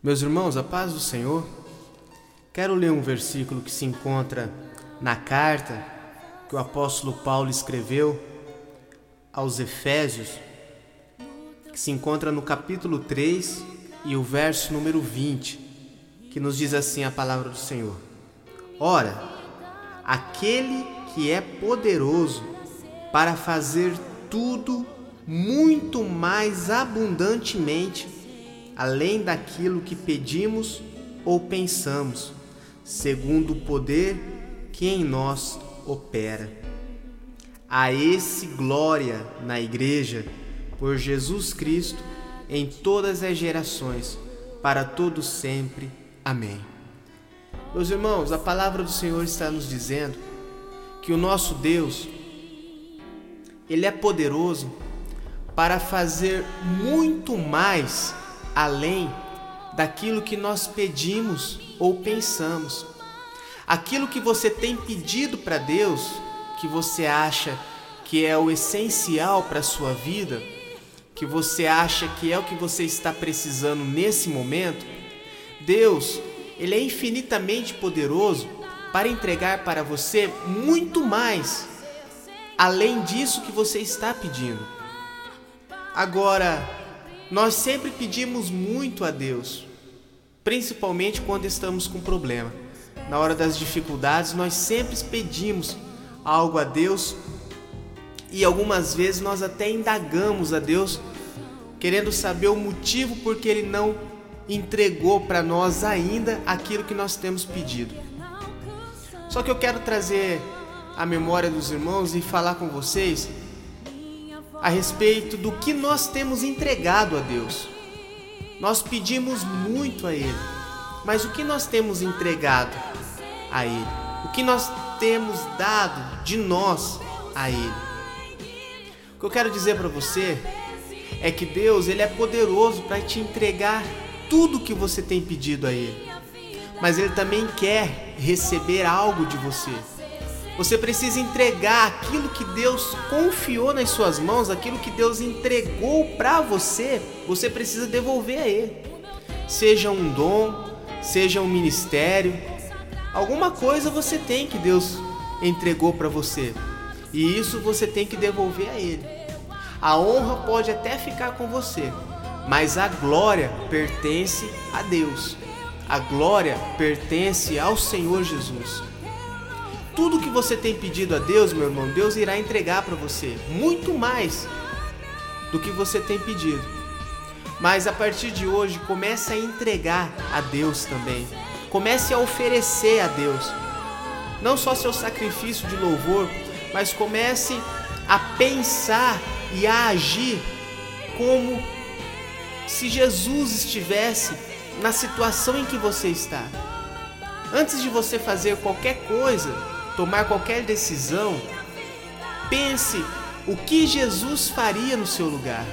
Meus irmãos, a paz do Senhor. Quero ler um versículo que se encontra na carta que o apóstolo Paulo escreveu aos Efésios, que se encontra no capítulo 3 e o verso número 20, que nos diz assim a palavra do Senhor: Ora, aquele que é poderoso para fazer tudo muito mais abundantemente além daquilo que pedimos ou pensamos, segundo o poder que em nós opera. A esse glória na Igreja por Jesus Cristo em todas as gerações, para todos sempre. Amém. Meus irmãos, a palavra do Senhor está nos dizendo que o nosso Deus, Ele é poderoso para fazer muito mais além daquilo que nós pedimos ou pensamos. Aquilo que você tem pedido para Deus, que você acha que é o essencial para a sua vida, que você acha que é o que você está precisando nesse momento, Deus, ele é infinitamente poderoso para entregar para você muito mais além disso que você está pedindo. Agora, nós sempre pedimos muito a Deus, principalmente quando estamos com problema. Na hora das dificuldades, nós sempre pedimos algo a Deus e algumas vezes nós até indagamos a Deus, querendo saber o motivo por que Ele não entregou para nós ainda aquilo que nós temos pedido. Só que eu quero trazer a memória dos irmãos e falar com vocês a respeito do que nós temos entregado a Deus. Nós pedimos muito a Ele, mas o que nós temos entregado a Ele? O que nós temos dado de nós a Ele? O que eu quero dizer para você é que Deus ele é poderoso para te entregar tudo que você tem pedido a Ele, mas Ele também quer receber algo de você. Você precisa entregar aquilo que Deus confiou nas suas mãos, aquilo que Deus entregou para você, você precisa devolver a Ele. Seja um dom, seja um ministério, alguma coisa você tem que Deus entregou para você. E isso você tem que devolver a Ele. A honra pode até ficar com você, mas a glória pertence a Deus. A glória pertence ao Senhor Jesus tudo que você tem pedido a Deus, meu irmão, Deus irá entregar para você muito mais do que você tem pedido. Mas a partir de hoje, comece a entregar a Deus também. Comece a oferecer a Deus. Não só seu sacrifício de louvor, mas comece a pensar e a agir como se Jesus estivesse na situação em que você está. Antes de você fazer qualquer coisa, tomar qualquer decisão, pense o que Jesus faria no seu lugar.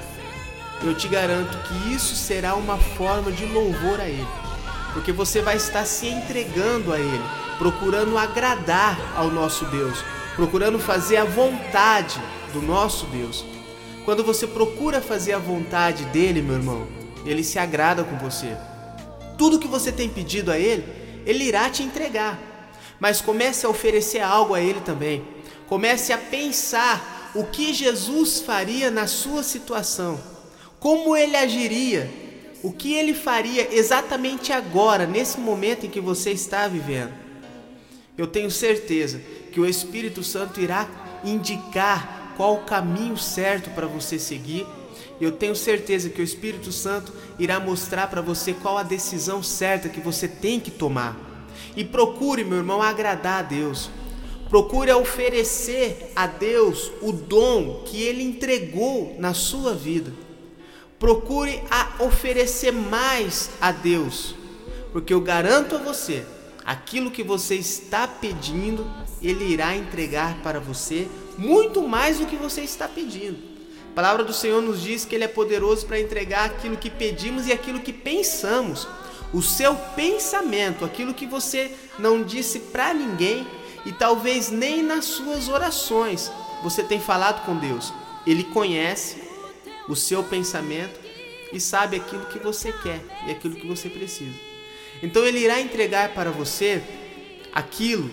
Eu te garanto que isso será uma forma de louvor a Ele, porque você vai estar se entregando a Ele, procurando agradar ao nosso Deus, procurando fazer a vontade do nosso Deus. Quando você procura fazer a vontade dele, meu irmão, ele se agrada com você. Tudo que você tem pedido a ele, ele irá te entregar mas comece a oferecer algo a Ele também. Comece a pensar o que Jesus faria na sua situação, como Ele agiria, o que Ele faria exatamente agora, nesse momento em que você está vivendo. Eu tenho certeza que o Espírito Santo irá indicar qual o caminho certo para você seguir. Eu tenho certeza que o Espírito Santo irá mostrar para você qual a decisão certa que você tem que tomar. E procure, meu irmão, agradar a Deus. Procure oferecer a Deus o dom que Ele entregou na sua vida. Procure a oferecer mais a Deus, porque eu garanto a você, aquilo que você está pedindo, Ele irá entregar para você muito mais do que você está pedindo. A palavra do Senhor nos diz que Ele é poderoso para entregar aquilo que pedimos e aquilo que pensamos o seu pensamento, aquilo que você não disse para ninguém e talvez nem nas suas orações você tem falado com Deus. Ele conhece o seu pensamento e sabe aquilo que você quer e aquilo que você precisa. Então ele irá entregar para você aquilo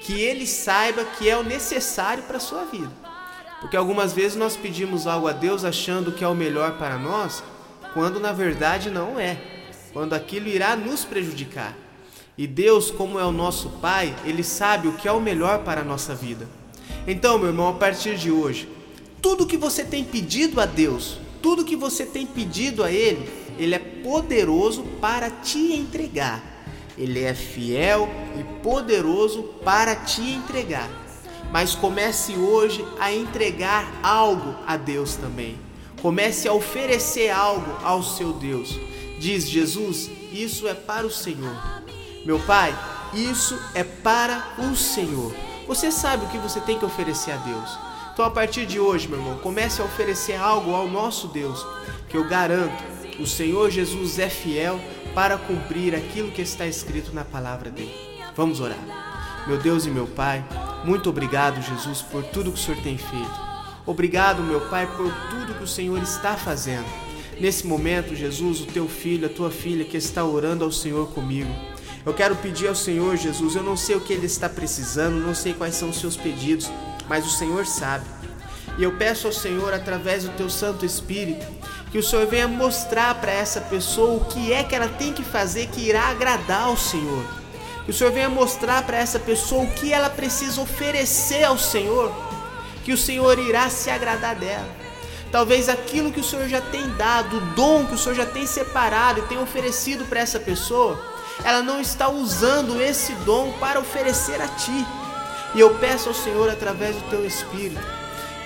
que ele saiba que é o necessário para a sua vida. Porque algumas vezes nós pedimos algo a Deus achando que é o melhor para nós, quando na verdade não é. Quando aquilo irá nos prejudicar. E Deus, como é o nosso Pai, ele sabe o que é o melhor para a nossa vida. Então, meu irmão, a partir de hoje, tudo que você tem pedido a Deus, tudo que você tem pedido a Ele, Ele é poderoso para te entregar. Ele é fiel e poderoso para te entregar. Mas comece hoje a entregar algo a Deus também. Comece a oferecer algo ao seu Deus. Diz Jesus: Isso é para o Senhor. Meu Pai, isso é para o Senhor. Você sabe o que você tem que oferecer a Deus. Então, a partir de hoje, meu irmão, comece a oferecer algo ao nosso Deus, que eu garanto, o Senhor Jesus é fiel para cumprir aquilo que está escrito na palavra dele. Vamos orar. Meu Deus e meu Pai, muito obrigado, Jesus, por tudo que o Senhor tem feito. Obrigado, meu Pai, por tudo que o Senhor está fazendo. Nesse momento, Jesus, o teu filho, a tua filha que está orando ao Senhor comigo. Eu quero pedir ao Senhor Jesus, eu não sei o que ele está precisando, não sei quais são os seus pedidos, mas o Senhor sabe. E eu peço ao Senhor, através do teu Santo Espírito, que o Senhor venha mostrar para essa pessoa o que é que ela tem que fazer que irá agradar ao Senhor. Que o Senhor venha mostrar para essa pessoa o que ela precisa oferecer ao Senhor, que o Senhor irá se agradar dela. Talvez aquilo que o Senhor já tem dado, o dom que o Senhor já tem separado e tem oferecido para essa pessoa, ela não está usando esse dom para oferecer a ti. E eu peço ao Senhor, através do teu Espírito,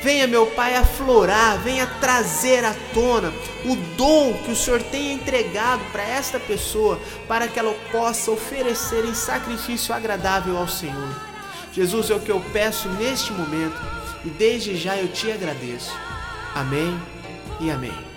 venha, meu Pai, aflorar, venha trazer à tona o dom que o Senhor tem entregado para esta pessoa, para que ela possa oferecer em sacrifício agradável ao Senhor. Jesus, é o que eu peço neste momento e desde já eu te agradeço. Amém e amém.